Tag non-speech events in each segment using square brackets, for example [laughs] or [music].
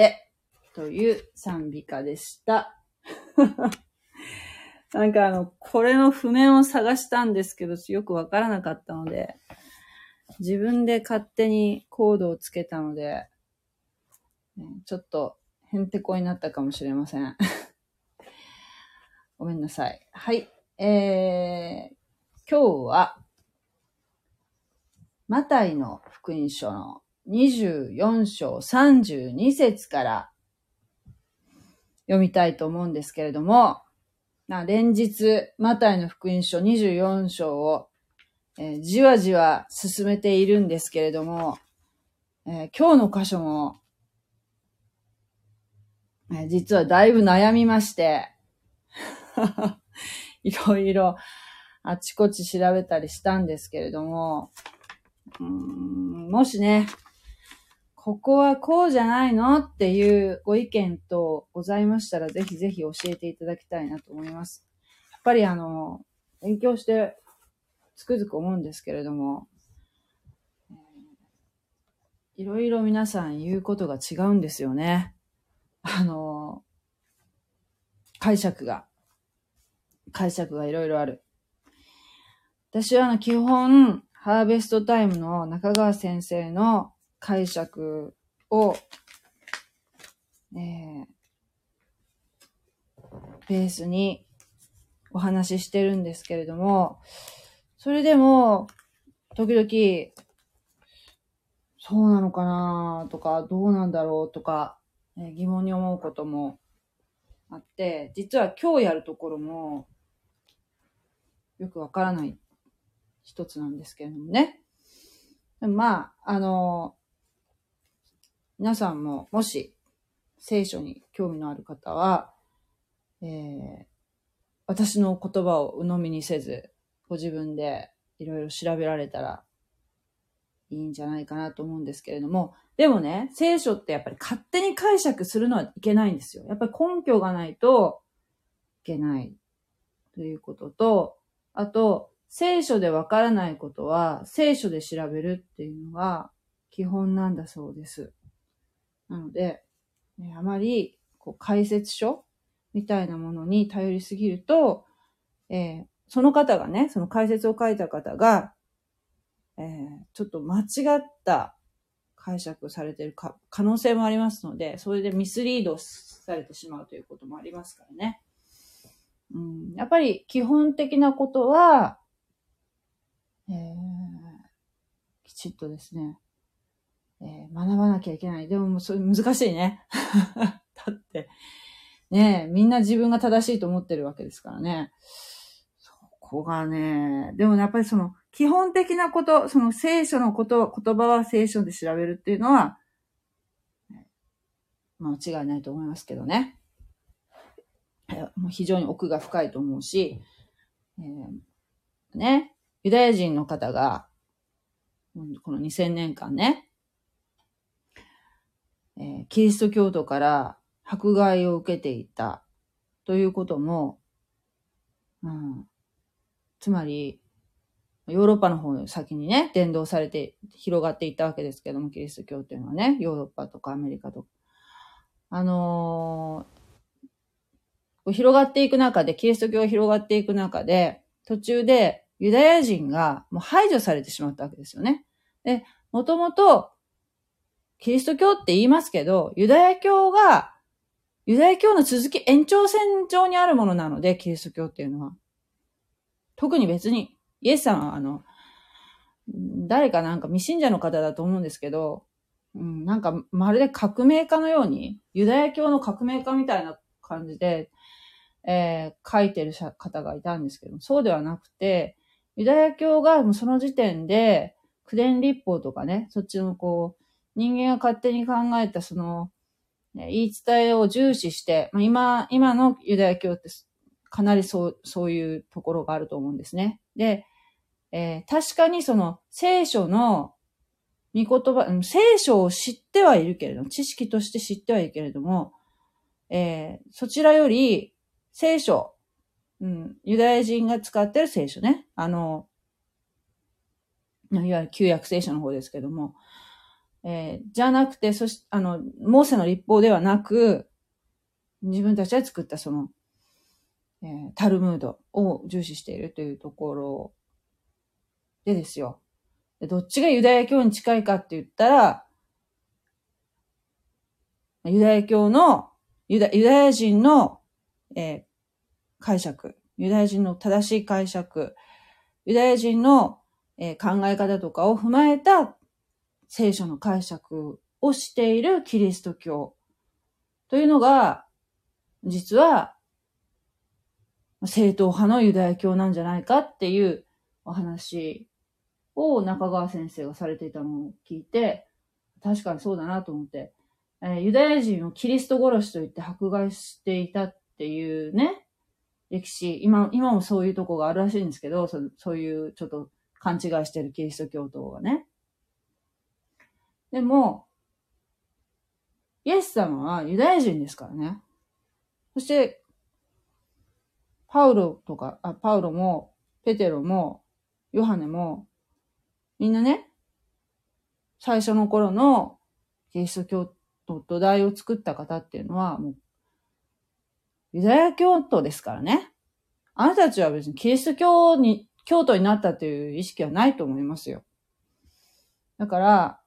て、という賛美歌でした。[laughs] なんかあの、これの譜面を探したんですけど、よくわからなかったので、自分で勝手にコードをつけたので、ちょっとへんてこになったかもしれません。[laughs] ごめんなさい。はい。えー、今日は、マタイの福音書の24章32節から読みたいと思うんですけれども、な連日、マタイの福音書24章を、えーじわじわ進めているんですけれども、えー今日の箇所も、えー実はだいぶ悩みまして、[laughs] いろいろあちこち調べたりしたんですけれども、うんもしね、ここはこうじゃないのっていうご意見とございましたら、ぜひぜひ教えていただきたいなと思います。やっぱりあの、勉強してつくづく思うんですけれども、いろいろ皆さん言うことが違うんですよね。あの、解釈が。解釈がいろいろある。私はあの、基本、ハーベストタイムの中川先生の解釈を、えー、ベースにお話ししてるんですけれども、それでも、時々、そうなのかなとか、どうなんだろうとか、えー疑問に思うこともあって、実は今日やるところも、よくわからない一つなんですけれどもね。まあ、あの、皆さんももし聖書に興味のある方は、えー私の言葉を鵜呑みにせず、ご自分でいろいろ調べられたらいいんじゃないかなと思うんですけれども、でもね、聖書ってやっぱり勝手に解釈するのはいけないんですよ。やっぱり根拠がないといけないということと、あと、聖書でわからないことは聖書で調べるっていうのが基本なんだそうです。なので、ねあまりこう解説書みたいなものに頼りすぎると、えーその方がね、その解説を書いた方が、えーちょっと間違った解釈されてるか可能性もありますので、それでミスリードされてしまうということもありますからね。うん、やっぱり基本的なことは、えーきちっとですね、えー学ばなきゃいけない。でももそれ難しいね。[laughs] だって、ね、みんな自分が正しいと思ってるわけですからね。そこがね、でもねやっぱりその基本的なこと、その聖書のこと、言葉は聖書で調べるっていうのは、まあ間違いないと思いますけどね。もう非常に奥が深いと思うし、えーね、ユダヤ人の方が、この2000年間ね、えーキリスト教徒から迫害を受けていたということも、うん、つまり、ヨーロッパの方に先にね、伝道されて広がっていったわけですけども、キリスト教っていうのはね、ヨーロッパとかアメリカとか。あのー広がっていく中で、キリスト教が広がっていく中で、途中でユダヤ人がもう排除されてしまったわけですよね。で、もともと、キリスト教って言いますけど、ユダヤ教が、ユダヤ教の続き、延長線上にあるものなので、キリスト教っていうのは。特に別に、イエスさんは、あの、誰かなんか未信者の方だと思うんですけど、うん、なんかまるで革命家のように、ユダヤ教の革命家みたいな感じで、えー書いてる方がいたんですけど、そうではなくて、ユダヤ教がもうその時点で、九伝立法とかね、そっちのこう、人間が勝手に考えたその、言い伝えを重視して、まあ、今、今のユダヤ教ってかなりそう、そういうところがあると思うんですね。で、えー確かにその聖書の御言葉、聖書を知ってはいるけれども、知識として知ってはいるけれども、えーそちらより聖書、うん、ユダヤ人が使ってる聖書ね。あの、いわゆる旧約聖書の方ですけども、えー、じゃなくて、そし、あの、モーセの立法ではなく、自分たちが作ったその、えー、タルムードを重視しているというところでですよ。でどっちがユダヤ教に近いかって言ったら、ユダヤ教の、ユダユダヤ人の、えー、解釈、ユダヤ人の正しい解釈、ユダヤ人の、えー、考え方とかを踏まえた聖書の解釈をしているキリスト教というのが、実は正統派のユダヤ教なんじゃないかっていうお話を中川先生がされていたのを聞いて、確かにそうだなと思って、えー、ユダヤ人をキリスト殺しと言って迫害していたっていうね、歴史、今、今もそういうとこがあるらしいんですけど、そそういうちょっと勘違いしてるキリスト教徒がね。でも、イエス様はユダヤ人ですからね。そして、パウロとか、あ、パウロも、ペテロも、ヨハネも、みんなね、最初の頃のキリスト教徒土台を作った方っていうのは、もう、ユダヤ教徒ですからね。あなたたちは別にキリスト教に、教徒になったという意識はないと思いますよ。だから、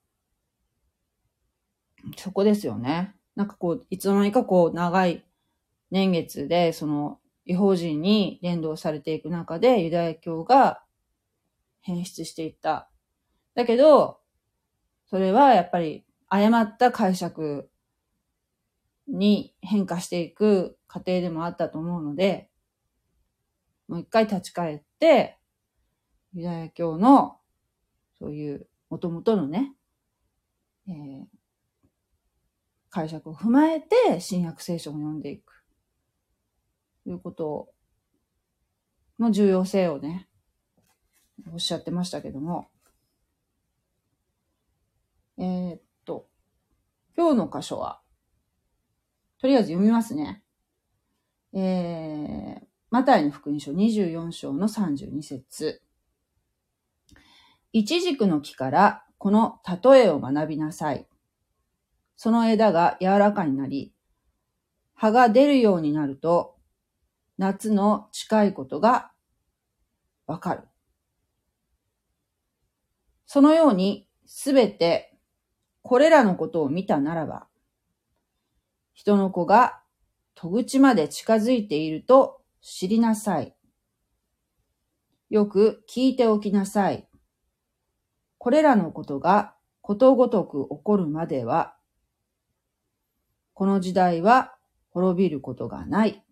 そこですよね。なんかこう、いつの間にかこう、長い年月で、その、違法人に連動されていく中で、ユダヤ教が変質していった。だけど、それはやっぱり誤った解釈に変化していく過程でもあったと思うので、もう一回立ち返って、ユダヤ教の、そういう元々のね、えー、解釈を踏まえて、新約聖書を読んでいく。ということの重要性をね、おっしゃってましたけども。えー、っと、今日の箇所は、とりあえず読みますね。えー、マタイの福音書24章の32節一軸の木からこの例えを学びなさい。その枝が柔らかになり、葉が出るようになると、夏の近いことがわかる。そのようにすべてこれらのことを見たならば、人の子が戸口まで近づいていると知りなさい。よく聞いておきなさい。これらのことがことごとく起こるまでは、この時代は滅びることがない。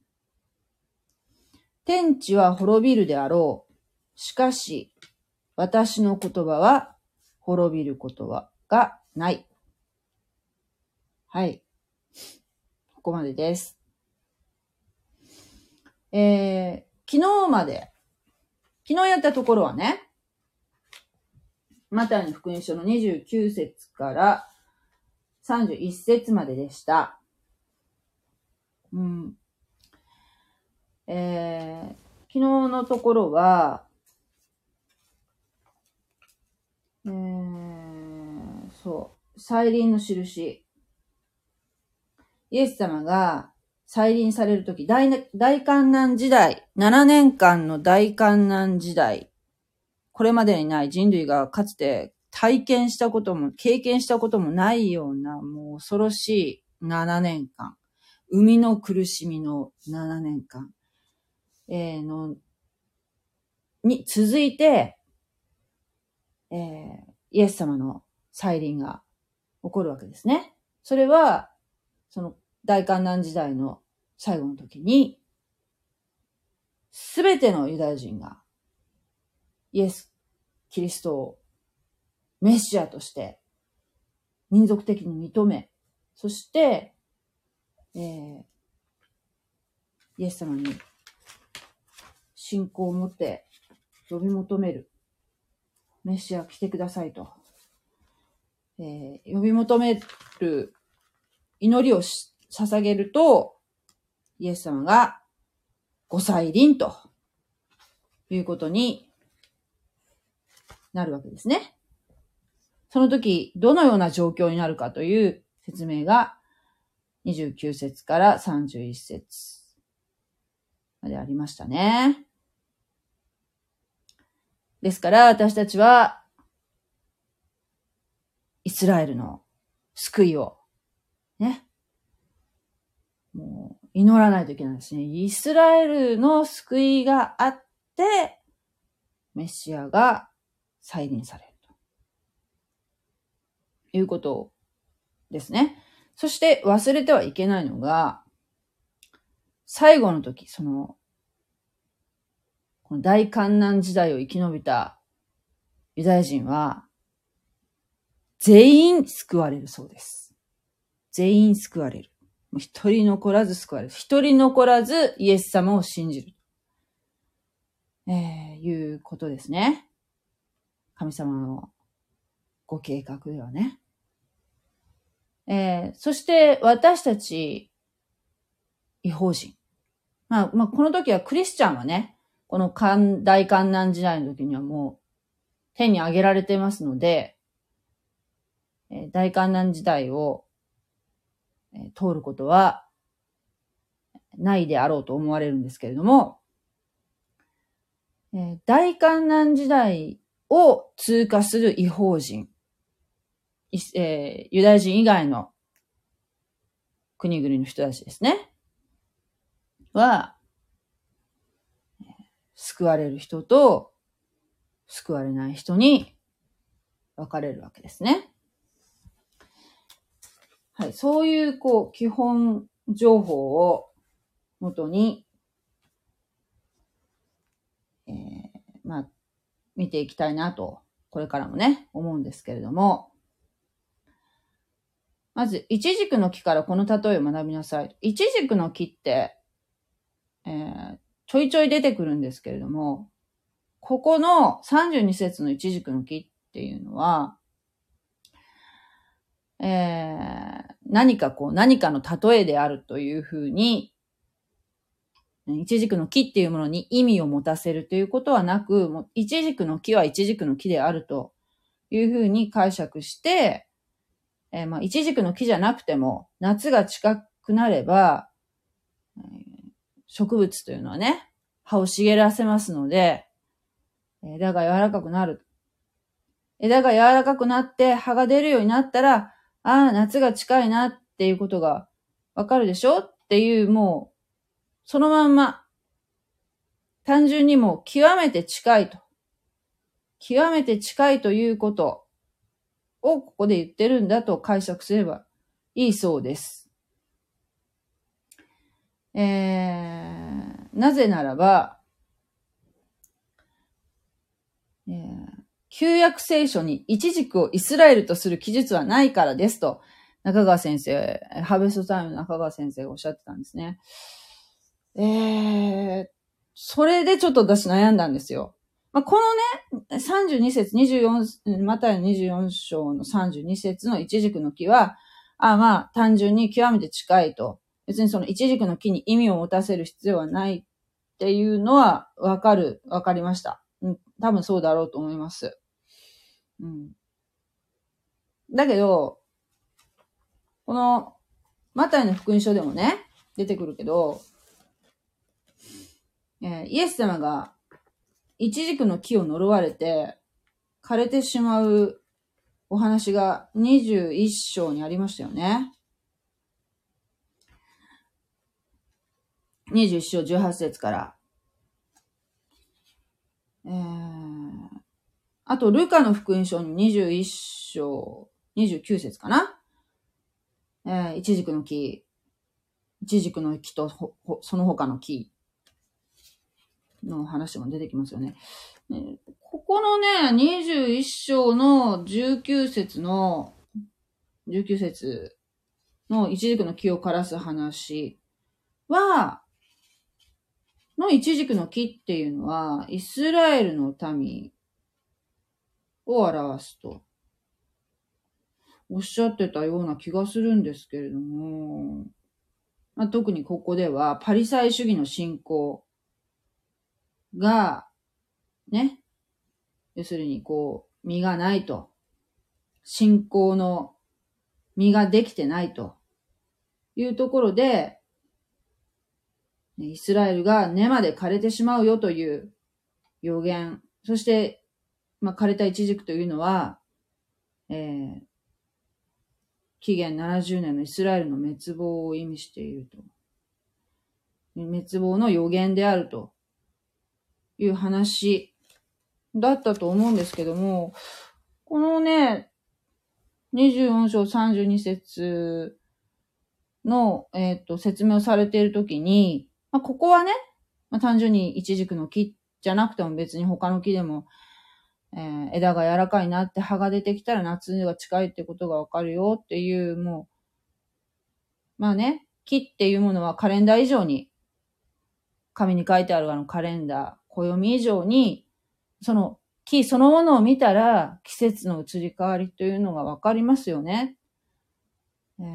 天地は滅びるであろう。しかし、私の言葉は滅びることはがない。はい。ここまでです。えー、昨日まで、昨日やったところはね、マタイの福音書の29節から31節まででした。うん。えー、昨日のところは、えー、そう、再臨の印。イエス様が再臨されるとき、大、観難時代、7年間の大観難時代、これまでにない人類がかつて体験したことも、経験したこともないような、もう恐ろしい7年間。生みの苦しみの7年間。えー、の、に続いて、えー、イエス様の再臨が起こるわけですね。それは、その大観難時代の最後の時に、すべてのユダヤ人が、イエス、キリストをメシアとして民族的に認め、そして、えー、イエス様に信仰を持って呼び求める。メシア来てくださいと。えー、呼び求める祈りを捧げると、イエス様がご再臨ということになるわけですね。その時、どのような状況になるかという説明が29節から31節までありましたね。ですから私たちはイスラエルの救いをね、もう祈らないといけないですね。イスラエルの救いがあって、メシアが再臨される。いうことですね。そして忘れてはいけないのが、最後の時、その、この大観難時代を生き延びたユダヤ人は、全員救われるそうです。全員救われる。一人残らず救われる。一人残らずイエス様を信じる。えー、いうことですね。神様のご計画ではね。えー、そして私たち、違法人。まあ、まあ、この時はクリスチャンはね、この大観難時代の時にはもう天に上げられていますので、えー、大観難時代を、えー、通ることはないであろうと思われるんですけれども、えー、大観難時代を通過する違法人、えー、ユダヤ人以外の国々の人たちですね。は、救われる人と救われない人に分かれるわけですね。はい。そういう、こう、基本情報をもとに、えー、まあ、見ていきたいなと、これからもね、思うんですけれども、まず、イチジクの木からこの例えを学びなさい。イチジクの木って、えー、ちょいちょい出てくるんですけれども、ここの32節のイチジクの木っていうのは、えー、何かこう、何かの例えであるというふうに、イチジクの木っていうものに意味を持たせるということはなく、もうイチジクの木はイチジクの木であるというふうに解釈して、えー、まあ、イチジクの木じゃなくても、夏が近くなれば、植物というのはね、葉を茂らせますので、枝が柔らかくなる。枝が柔らかくなって葉が出るようになったら、ああ、夏が近いなっていうことがわかるでしょ？っていう、もう、そのまんま、単純にもう極めて近いと。極めて近いということをここで言ってるんだと解釈すればいいそうです。えー、なぜならば、えー、旧約聖書に一軸をイスラエルとする記述はないからですと、中川先生、ハーベストタイムの中川先生がおっしゃってたんですね。えー、それでちょっと私悩んだんですよ。まあ、このね、32節、24、またの24章の32節の一軸の木は、あまあ、単純に極めて近いと。別にその一軸の木に意味を持たせる必要はないっていうのはわかる、わかりました。うん、多分そうだろうと思います。うん。だけど、この、マタイの福音書でもね、出てくるけど、えー、イエス様がイチジクの木を呪われて、枯れてしまうお話が21章にありましたよね。21章18節から。えー、あと、ルカの福音書に21章29節かな。えー、イチジクの木、イチジクの木とその他の木の話も出てきますよね。ねここのね、21章の19節の、19節の一軸の木を枯らす話は、の一軸の木っていうのは、イスラエルの民を表すと、おっしゃってたような気がするんですけれども、まあ、特にここでは、パリサイ主義の信仰が、ね、要するにこう、実がないと。信仰の実ができてないというところで、イスラエルが根まで枯れてしまうよという予言。そして、まあ、枯れた一軸というのは、えー、紀元70年のイスラエルの滅亡を意味していると。滅亡の予言であるという話だったと思うんですけども、このね、24章32節の、えっ、ー、と、説明をされているときに、まあ、ここはね、まあ、単純に一軸の木じゃなくても別に他の木でも、えー、枝が柔らかいなって葉が出てきたら夏が近いってことがわかるよっていう、もう、まあね、木っていうものはカレンダー以上に、紙に書いてあるあのカレンダー、暦以上に、その木そのものを見たら季節の移り変わりというのがわかりますよね。えー、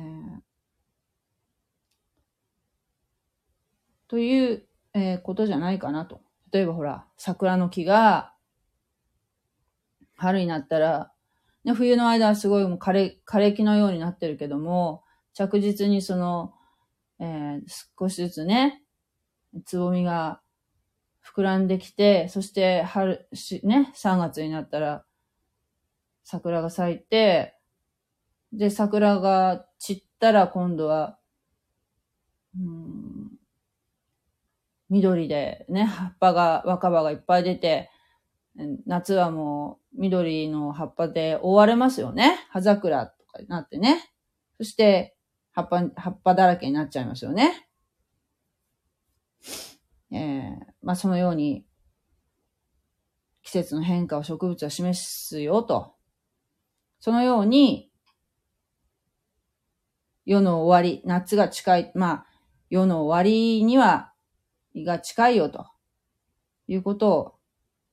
という、えー、ことじゃないかなと。例えばほら、桜の木が春になったら、ね、冬の間はすごいもう枯れ、枯れ木のようになってるけども、着実にその、えー、少しずつね、つぼみが膨らんできて、そして春、し、ね、3月になったら、桜が咲いて、で、桜が散ったら今度は、うん、緑でね、葉っぱが、若葉がいっぱい出て、夏はもう緑の葉っぱで覆われますよね。葉桜とかになってね。そして、葉っぱ、葉っぱだらけになっちゃいますよね。えー、まあそのように、季節の変化を植物は示すよと。そのように、世の終わり、夏が近い、まあ、世の終わりには、胃が近いよということを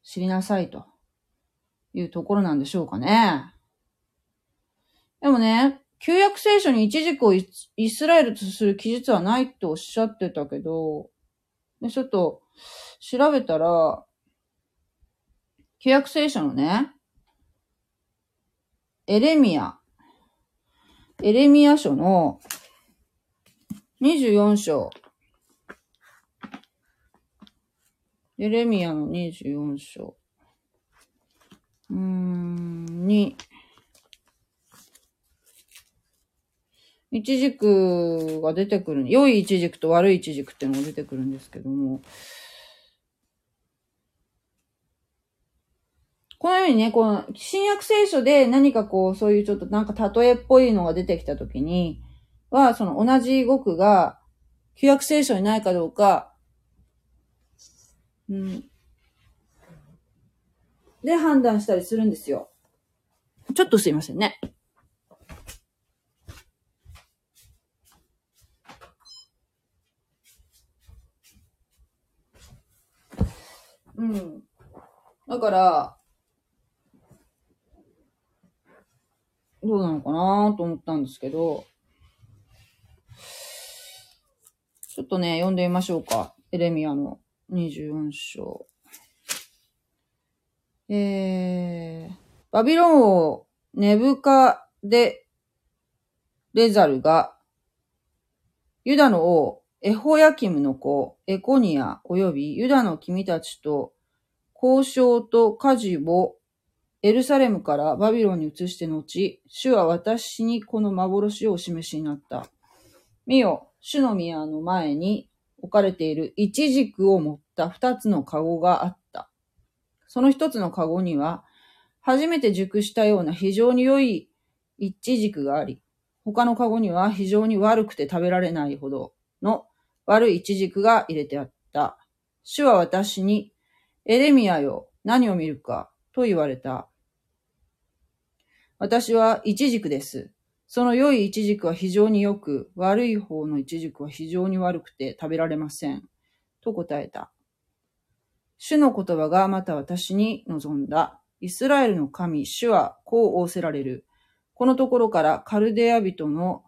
知りなさいというところなんでしょうかね。でもね、旧約聖書に一軸をイスラエルとする記述はないっておっしゃってたけど、ちょっと調べたら、旧約聖書のね、エレミア、エレミア書の24章、エレミアの24章。うーん、に、一軸が出てくる。良い一軸と悪い一軸っていうのが出てくるんですけども、このようにね、この、新約聖書で何かこう、そういうちょっとなんか例えっぽいのが出てきたときに、は、その同じ語句が、旧約聖書にないかどうか、うん。で判断したりするんですよ。ちょっとすいませんね。うん。だから、どうなのかなと思ったんですけど、ちょっとね、読んでみましょうか。エレミアの24章。えー、バビロン王ネブカデレザルが、ユダの王エホヤキムの子エコニア及びユダの君たちと交渉と家事をエルサレムからバビロンに移して後、主は私にこの幻をお示しになった。見よ、主の宮の前に置かれている一軸を持った二つのカゴがあった。その一つのカゴには、初めて熟したような非常に良い一軸があり、他のカゴには非常に悪くて食べられないほどの悪い一軸が入れてあった。主は私に、エレミアよ、何を見るか、と言われた。私は一軸です。その良いイチジクは非常に良く、悪い方のイチジクは非常に悪くて食べられません。と答えた。主の言葉がまた私に望んだ。イスラエルの神、主はこう仰せられる。このところからカルデア人の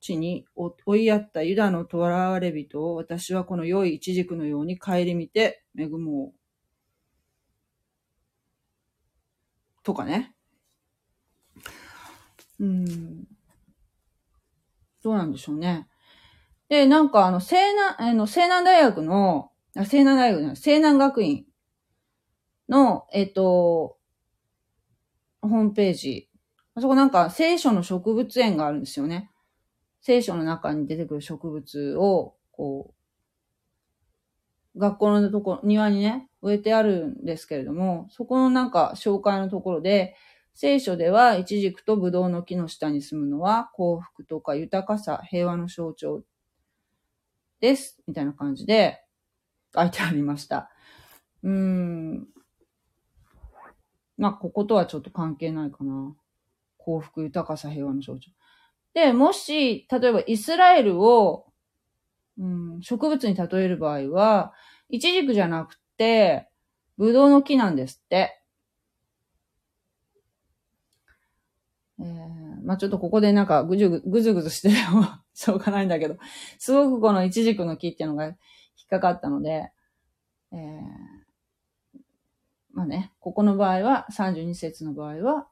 地に追いやったユダの囚われ人を私はこの良いイチジクのように顧みて恵もう。とかね。うん。どうなんでしょうね。で、なんかあの、西南、あの、西南大学の、あ、西南大学じゃない、西南学院の、えっと、ホームページ。あそこなんか聖書の植物園があるんですよね。聖書の中に出てくる植物を、こう、学校のとこ、庭にね、植えてあるんですけれども、そこのなんか紹介のところで、聖書では、イチジクとブドウの木の下に住むのは幸福とか豊かさ、平和の象徴です。みたいな感じで書いてありました。うーん。まあ、こことはちょっと関係ないかな。幸福、豊かさ、平和の象徴。で、もし、例えばイスラエルを、うん、植物に例える場合は、イチジクじゃなくて、ブドウの木なんですって。えー、まあちょっとここでなんかぐじゅぐぐずぐずしてても [laughs] しょうがないんだけど、すごくこのイチジクの木っていうのが引っかかったので、えー、まあね、ここの場合は、32節の場合は、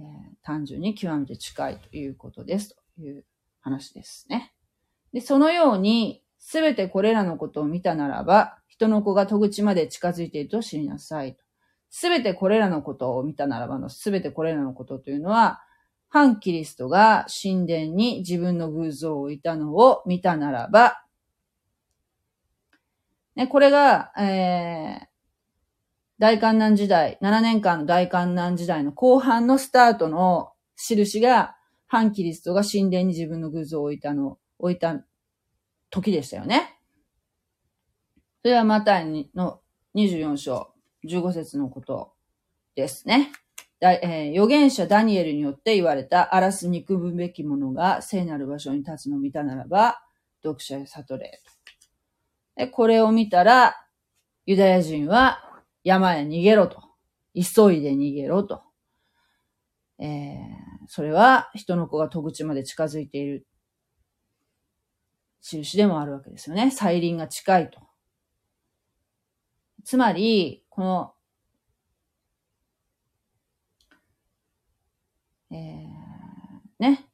えー単純に極めて近いということですという話ですね。で、そのように、すべてこれらのことを見たならば、人の子が戸口まで近づいていると知りなさい。すべてこれらのことを見たならばの、すべてこれらのことというのは、反キリストが神殿に自分の偶像を置いたのを見たならば、ね、これが、えー、大観難時代、7年間の大観難時代の後半のスタートの印が、反キリストが神殿に自分の偶像を置いたの、置いた時でしたよね。それはマタイの24章15節のことですね。だえー預言者ダニエルによって言われた荒らす憎むべき者が聖なる場所に立つのを見たならば、読者へ悟れ。で、これを見たら、ユダヤ人は山へ逃げろと。急いで逃げろと。えー、それは人の子が戸口まで近づいている印でもあるわけですよね。再臨が近いと。つまり、この、えー、ね。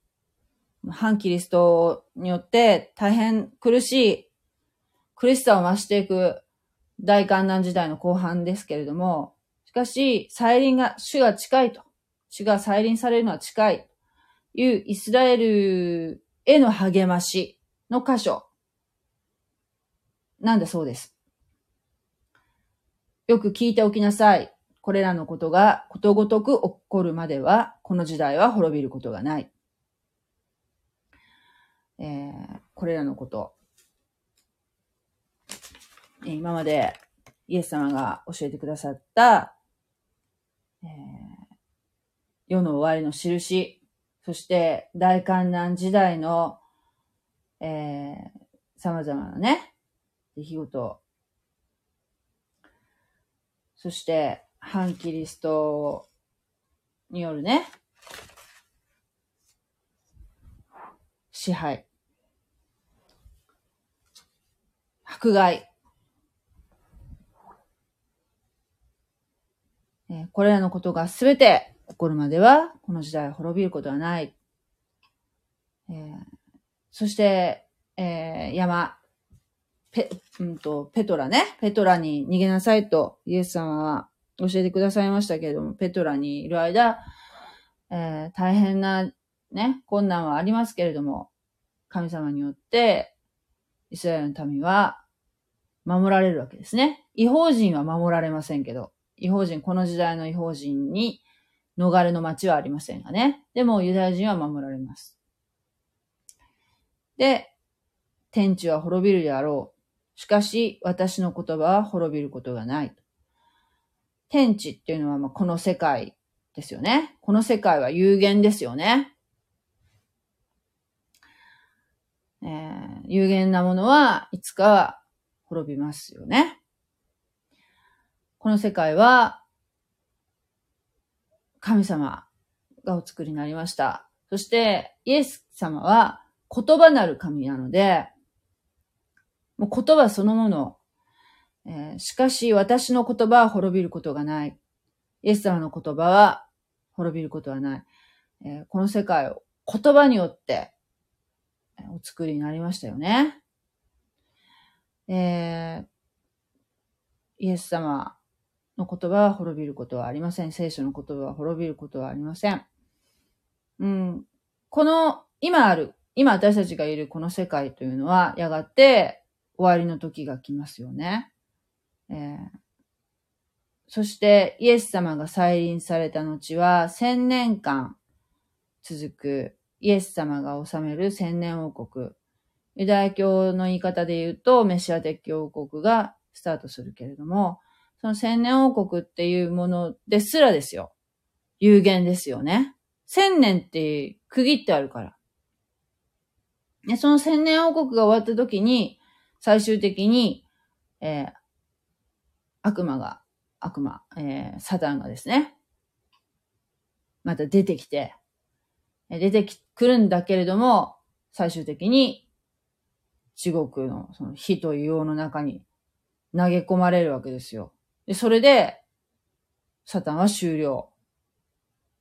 反キリストによって大変苦しい、苦しさを増していく大観難時代の後半ですけれども、しかし、再臨が、主が近いと。主が再臨されるのは近い。いうイスラエルへの励ましの箇所。なんだそうです。よく聞いておきなさい。これらのことがことごとく起こるまでは、この時代は滅びることがない。えー、これらのこと。今までイエス様が教えてくださった、えー世の終わりの印、そして大観難時代の、えー、様々なね、出来事、そして反キリストによるね、支配、迫害、これらのことがすべて起こるまでは、この時代は滅びることはない。えーそして、えー山、ペ、うんと、ペトラね。ペトラに逃げなさいと、イエス様は教えてくださいましたけれども、ペトラにいる間、えー大変なね、困難はありますけれども、神様によって、イスラエルの民は守られるわけですね。違法人は守られませんけど、違法人、この時代の違法人に逃れの町はありませんがね。でもユダヤ人は守られます。で、天地は滅びるであろう。しかし、私の言葉は滅びることがない。天地っていうのはまあこの世界ですよね。この世界は有限ですよね。えー有限なものはいつかは滅びますよね。この世界は神様がお作りになりました。そして、イエス様は言葉なる神なので、もう言葉そのもの、えーしかし私の言葉は滅びることがない。イエス様の言葉は滅びることはない。えーこの世界を言葉によってお作りになりましたよね。えーイエス様の言葉は滅びることはありません。聖書の言葉は滅びることはありません。うん、この今ある、今私たちがいるこの世界というのはやがて終わりの時が来ますよね。えーそしてイエス様が再臨された後は千年間続くイエス様が治める千年王国。ユダヤ教の言い方で言うとメシア的王国がスタートするけれども、その千年王国っていうものですらですよ。有限ですよね。千年って区切ってあるから。で、その千年王国が終わった時に、最終的に、えー悪魔が、悪魔、えーサタンがですね、また出てきて、出てくるんだけれども、最終的に地獄のその火と硫黄の中に投げ込まれるわけですよ。で、それで、サタンは終了。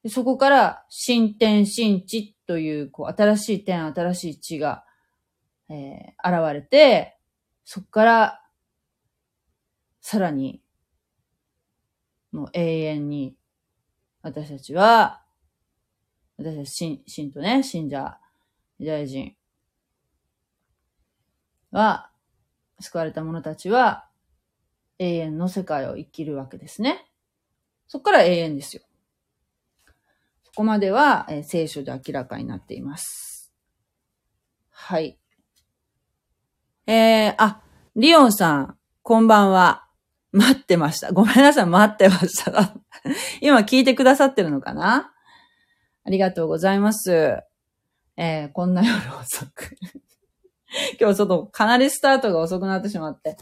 でそこから、新天新地という、こう、新しい天、新しい地が、えー現れて、そこから、さらに、もう永遠に、私たちは、私たち信、信徒ね、信者、ユダヤ人は、救われた者たちは、永遠の世界を生きるわけですね。そこから永遠ですよ。そこまでは、えー聖書で明らかになっています。はい。えー、あ、リオンさん、こんばんは。待ってました。ごめんなさい、待ってました。[laughs] 今聞いてくださってるのかな？ありがとうございます。えー、こんな夜遅く。[laughs] 今日ちょっとかなりスタートが遅くなってしまって。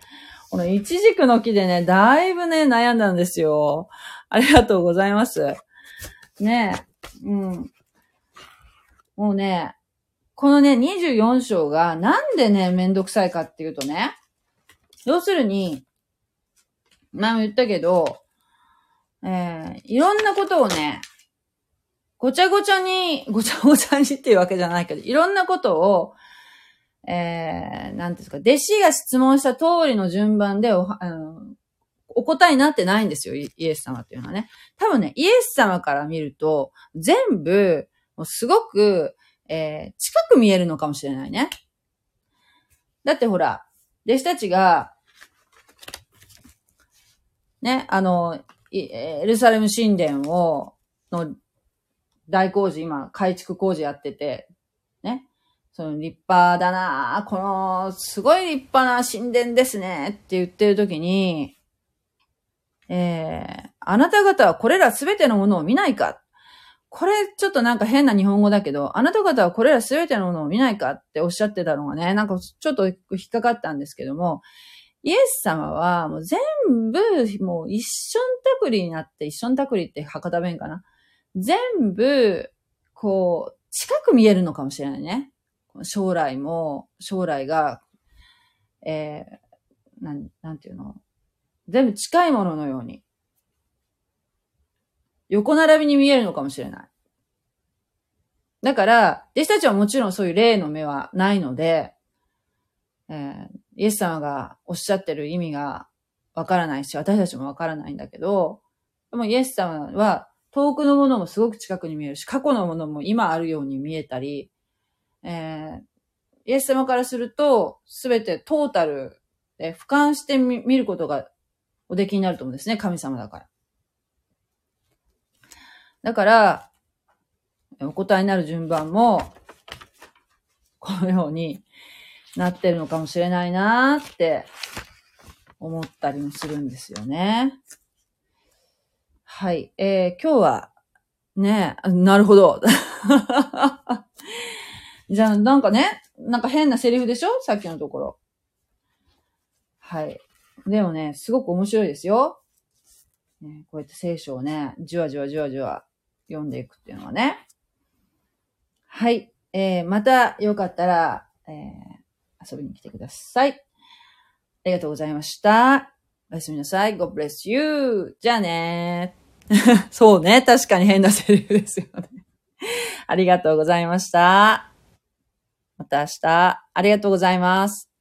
この一軸の木でね、だいぶね、悩んだんですよ。ありがとうございます。ねえ、うん。もうね、このね、24章がなんでね、めんどくさいかっていうとね、要するに、前も言ったけど、えー、いろんなことをね、ごちゃごちゃに、ごちゃごちゃにっていうわけじゃないけど、いろんなことを、えー、なんですか、弟子が質問した通りの順番でおあのお答えになってないんですよ、イエス様っていうのはね。多分ね、イエス様から見ると、全部、すごく、えー近く見えるのかもしれないね。だってほら、弟子たちが、ね、あの、エルサレム神殿を、の大工事、今、改築工事やってて、ね、その立派だなこの、すごい立派な神殿ですねって言ってるときに、えー、あなた方はこれらすべてのものを見ないかこれちょっとなんか変な日本語だけど、あなた方はこれらすべてのものを見ないかっておっしゃってたのがね、なんかちょっと引っかかったんですけども、イエス様はもう全部もう一緒んたくりになって、一緒んたくりって博多弁かな。全部、こう、近く見えるのかもしれないね。将来も、将来が、えー、なん、なんていうの？全部近いもののように。横並びに見えるのかもしれない。だから、弟子たちはもちろんそういう霊の目はないので、えーイエス様がおっしゃってる意味がわからないし、私たちもわからないんだけど、でもイエス様は遠くのものもすごく近くに見えるし、過去のものも今あるように見えたり、えーイエス様からすると、すべてトータルで俯瞰してみ見ることがおできになると思うんですね、神様だから。だから、お答えになる順番も、このようになってるのかもしれないなーって思ったりもするんですよね。はい。えー今日は、ねなるほど。[laughs] じゃあ、なんかね、なんか変なセリフでしょ？さっきのところ。はい。でもね、すごく面白いですよ。ね、こうやって聖書をね、じわじわじわじわ読んでいくっていうのはね。はい。えー、またよかったら、えー、遊びに来てください。ありがとうございました。おやすみなさい。God bless you. じゃあね。[laughs] そうね。確かに変なセリフですよね。[laughs] ありがとうございました。また明日、ありがとうございます。